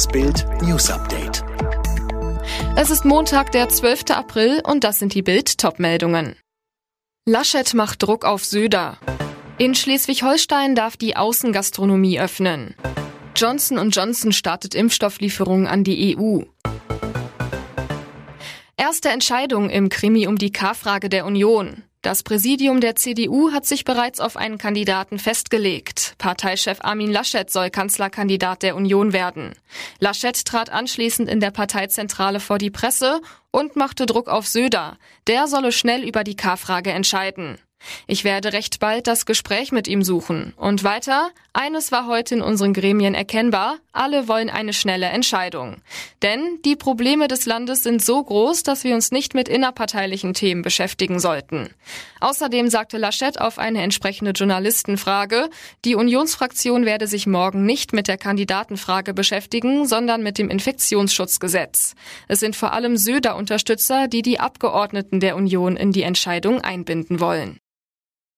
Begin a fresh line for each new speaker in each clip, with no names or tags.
Das Bild News Update.
Es ist Montag, der 12. April und das sind die Bild Topmeldungen. Laschet macht Druck auf Söder. In Schleswig-Holstein darf die Außengastronomie öffnen. Johnson Johnson startet Impfstofflieferungen an die EU. Erste Entscheidung im Krimi um die K-Frage der Union. Das Präsidium der CDU hat sich bereits auf einen Kandidaten festgelegt. Parteichef Armin Laschet soll Kanzlerkandidat der Union werden. Laschet trat anschließend in der Parteizentrale vor die Presse und machte Druck auf Söder. Der solle schnell über die K-Frage entscheiden. Ich werde recht bald das Gespräch mit ihm suchen. Und weiter, eines war heute in unseren Gremien erkennbar, alle wollen eine schnelle Entscheidung. Denn die Probleme des Landes sind so groß, dass wir uns nicht mit innerparteilichen Themen beschäftigen sollten. Außerdem sagte Laschet auf eine entsprechende Journalistenfrage, die Unionsfraktion werde sich morgen nicht mit der Kandidatenfrage beschäftigen, sondern mit dem Infektionsschutzgesetz. Es sind vor allem Söder-Unterstützer, die die Abgeordneten der Union in die Entscheidung einbinden wollen.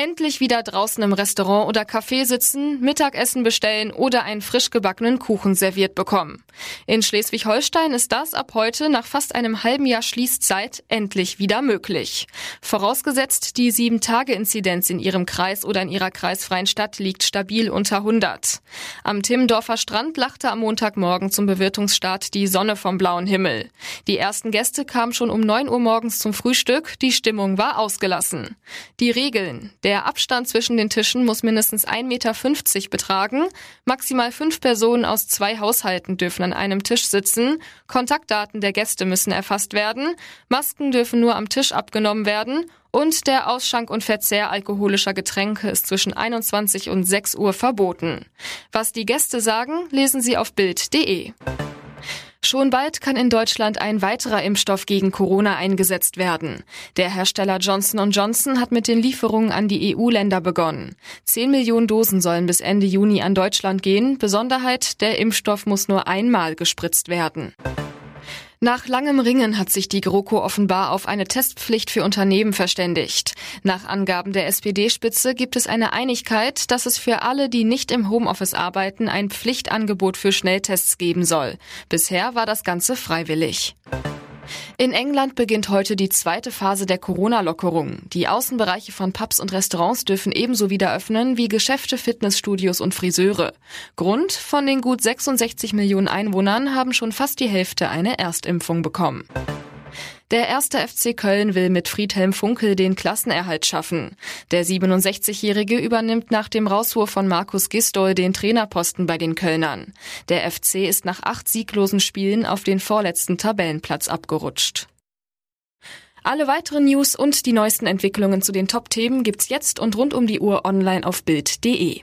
Endlich wieder draußen im Restaurant oder Café sitzen, Mittagessen bestellen oder einen frisch gebackenen Kuchen serviert bekommen. In Schleswig-Holstein ist das ab heute nach fast einem halben Jahr Schließzeit endlich wieder möglich. Vorausgesetzt, die 7-Tage-Inzidenz in Ihrem Kreis oder in Ihrer kreisfreien Stadt liegt stabil unter 100. Am Timmendorfer Strand lachte am Montagmorgen zum Bewirtungsstart die Sonne vom blauen Himmel. Die ersten Gäste kamen schon um 9 Uhr morgens zum Frühstück, die Stimmung war ausgelassen. Die Regeln. Der Abstand zwischen den Tischen muss mindestens 1,50 Meter betragen. Maximal fünf Personen aus zwei Haushalten dürfen an einem Tisch sitzen. Kontaktdaten der Gäste müssen erfasst werden. Masken dürfen nur am Tisch abgenommen werden. Und der Ausschank und Verzehr alkoholischer Getränke ist zwischen 21 und 6 Uhr verboten. Was die Gäste sagen, lesen Sie auf Bild.de. Schon bald kann in Deutschland ein weiterer Impfstoff gegen Corona eingesetzt werden. Der Hersteller Johnson Johnson hat mit den Lieferungen an die EU-Länder begonnen. Zehn Millionen Dosen sollen bis Ende Juni an Deutschland gehen. Besonderheit, der Impfstoff muss nur einmal gespritzt werden. Nach langem Ringen hat sich die GroKo offenbar auf eine Testpflicht für Unternehmen verständigt. Nach Angaben der SPD-Spitze gibt es eine Einigkeit, dass es für alle, die nicht im Homeoffice arbeiten, ein Pflichtangebot für Schnelltests geben soll. Bisher war das Ganze freiwillig. In England beginnt heute die zweite Phase der Corona-Lockerung. Die Außenbereiche von Pubs und Restaurants dürfen ebenso wieder öffnen wie Geschäfte, Fitnessstudios und Friseure. Grund, von den gut 66 Millionen Einwohnern haben schon fast die Hälfte eine Erstimpfung bekommen. Der erste FC Köln will mit Friedhelm Funkel den Klassenerhalt schaffen. Der 67-Jährige übernimmt nach dem Rauswurf von Markus Gistol den Trainerposten bei den Kölnern. Der FC ist nach acht sieglosen Spielen auf den vorletzten Tabellenplatz abgerutscht. Alle weiteren News und die neuesten Entwicklungen zu den Top-Themen gibt's jetzt und rund um die Uhr online auf Bild.de.